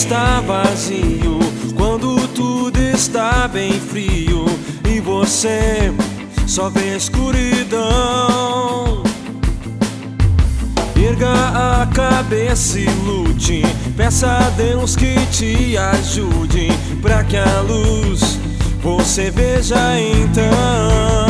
está vazio, quando tudo está bem frio e você só vê escuridão. Erga a cabeça e lute, peça a Deus que te ajude, para que a luz você veja então.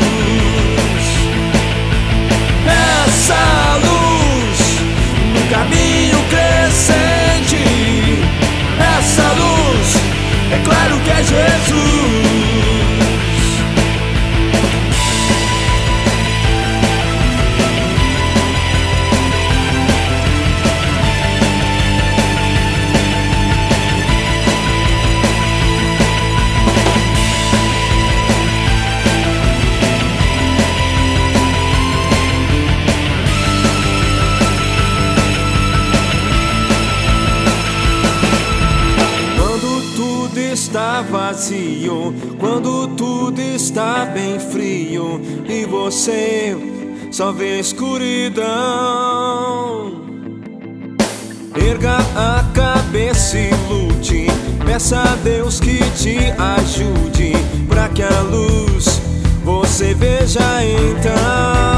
vazio, quando tudo está bem frio e você só vê escuridão. Erga a cabeça e lute, peça a Deus que te ajude, para que a luz você veja então.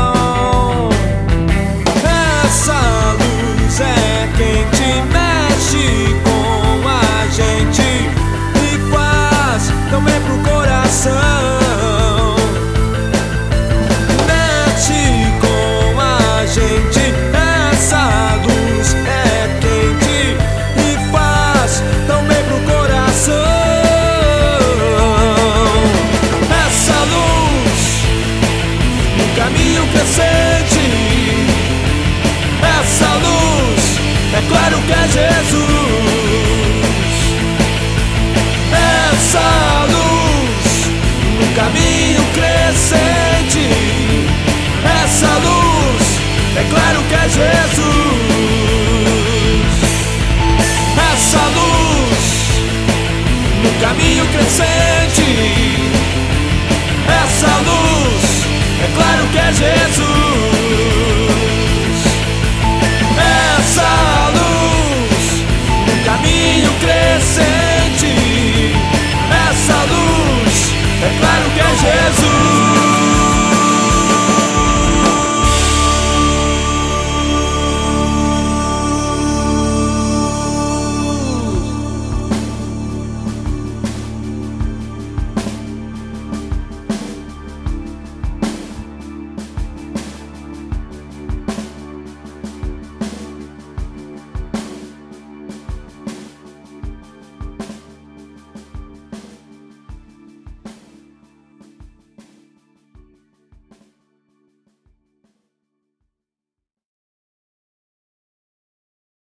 é Jesus. Essa luz no caminho crescente. Essa luz é claro que é Jesus. Essa luz no caminho crescente. Essa luz é claro que é Jesus. É claro que é Jesus.